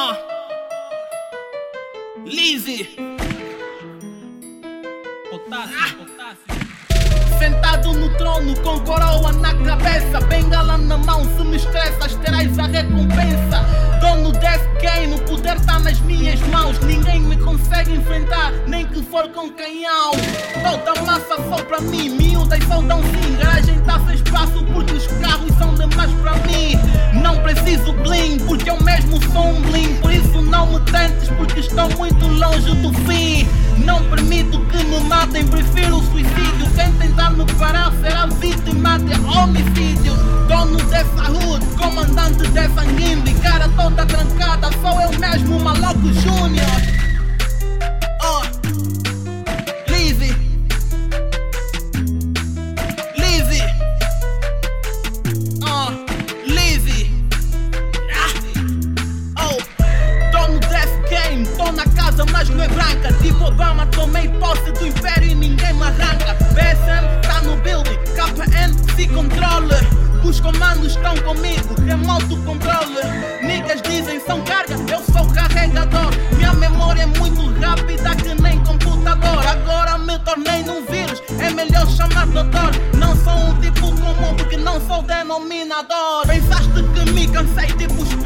Ah. Lizzy. Potássio, potássio. Sentado no trono com coroa na cabeça Bengala na mão, se me estressas terás a recompensa Dono desse game, o poder tá nas minhas mãos Ninguém me consegue enfrentar, nem que for com canhão Toda massa só pra mim, miúdas só dão sim Garagem tá sem espaço porque os carros são demais pra mim Não mesmo sou um Por isso não me tentes, porque estou muito longe do fim. Não permito que me matem, prefiro o suicídio. Quem tentar me parar será vítima de homicídio. Dono dessa hood, comandante dessa guimbe Cara toda trancada, sou eu mesmo, maluco júnior tomei posse do império e ninguém me arranca. BSM tá no building, KPN se controle. Os comandos estão comigo, remoto controle. Niggas dizem são carga, eu sou carregador. Minha memória é muito rápida que nem computador. Agora me tornei num vírus, é melhor chamar doutor. Não sou um tipo comum porque não sou denominador. Pensaste que me cansei, tipo espírito,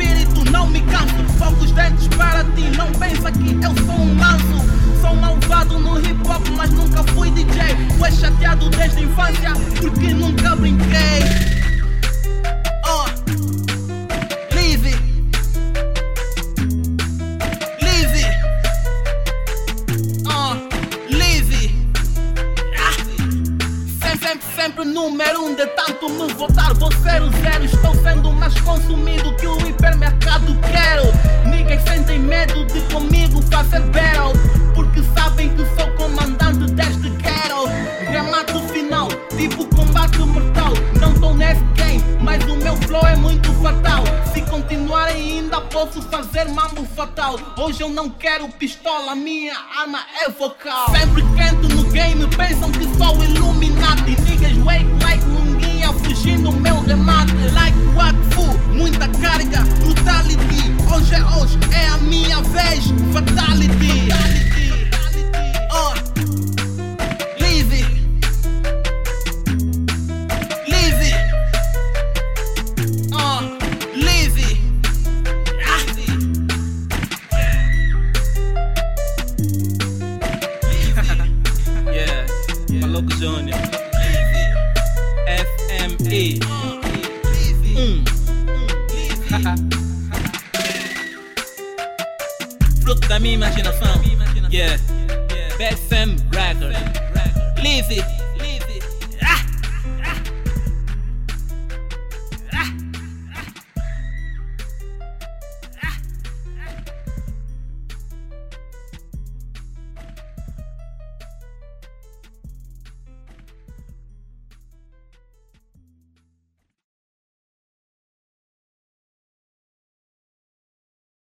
número um de tanto me votar Vou ser o zero, estou sendo mais consumido que o hipermercado quero. Niggas sentem medo de comigo fazer battle Porque sabem que sou comandante deste ghetto Remato final, tipo combate mortal. Não tô nesse game, mas o meu flow é muito fatal. Se continuar ainda posso fazer mambo fatal. Hoje eu não quero pistola, minha arma é vocal. Sempre quente no game, pensam que sou Illuminati a minha vez, fatality Oh, Lizzy Lizzy Oh, Lizzy Yeah, Maluco Júnior. FME. Hum. Fruto da minha imaginação. Yeah. BSM Record. Lizzy